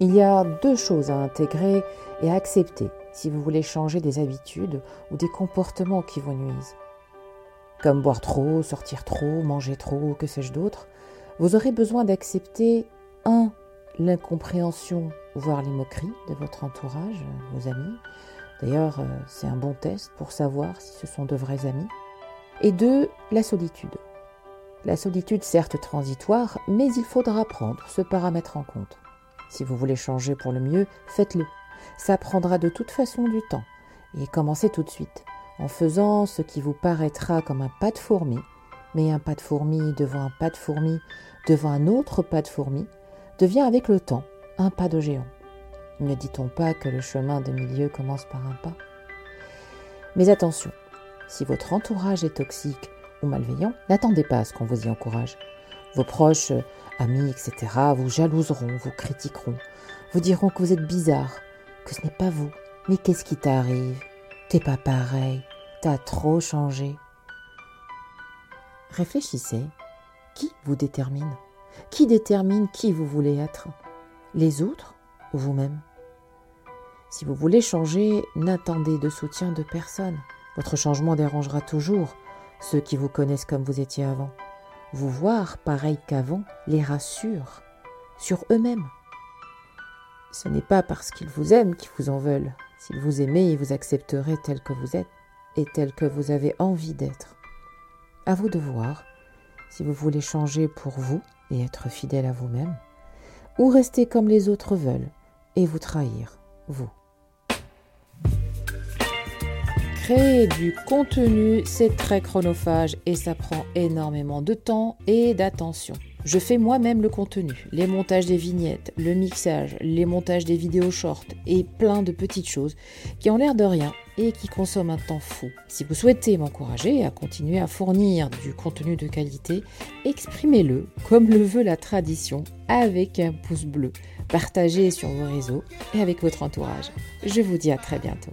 Il y a deux choses à intégrer et à accepter si vous voulez changer des habitudes ou des comportements qui vous nuisent. Comme boire trop, sortir trop, manger trop, que sais-je d'autre, vous aurez besoin d'accepter 1. L'incompréhension, voire les moqueries de votre entourage, vos amis. D'ailleurs, euh, c'est un bon test pour savoir si ce sont de vrais amis. Et 2. La solitude. La solitude, certes transitoire, mais il faudra prendre ce paramètre en compte. Si vous voulez changer pour le mieux, faites-le. Ça prendra de toute façon du temps. Et commencez tout de suite, en faisant ce qui vous paraîtra comme un pas de fourmi, mais un pas de fourmi devant un pas de fourmi devant un autre pas de fourmi devient avec le temps un pas de géant. Ne dit-on pas que le chemin de milieu commence par un pas? Mais attention, si votre entourage est toxique ou malveillant, n'attendez pas à ce qu'on vous y encourage. Vos proches, amis, etc., vous jalouseront, vous critiqueront, vous diront que vous êtes bizarre, que ce n'est pas vous. Mais qu'est-ce qui t'arrive? T'es pas pareil, t'as trop changé. Réfléchissez. Qui vous détermine? Qui détermine qui vous voulez être? Les autres ou vous-même? Si vous voulez changer, n'attendez de soutien de personne. Votre changement dérangera toujours ceux qui vous connaissent comme vous étiez avant. Vous voir pareil qu'avant les rassure sur eux-mêmes. Ce n'est pas parce qu'ils vous aiment qu'ils vous en veulent. S'ils vous aimaient, ils vous accepteraient tel que vous êtes et tel que vous avez envie d'être. À vous de voir si vous voulez changer pour vous et être fidèle à vous-même, ou rester comme les autres veulent et vous trahir, vous. Créer du contenu, c'est très chronophage et ça prend énormément de temps et d'attention. Je fais moi-même le contenu, les montages des vignettes, le mixage, les montages des vidéos short et plein de petites choses qui ont l'air de rien et qui consomment un temps fou. Si vous souhaitez m'encourager à continuer à fournir du contenu de qualité, exprimez-le comme le veut la tradition avec un pouce bleu. Partagez sur vos réseaux et avec votre entourage. Je vous dis à très bientôt.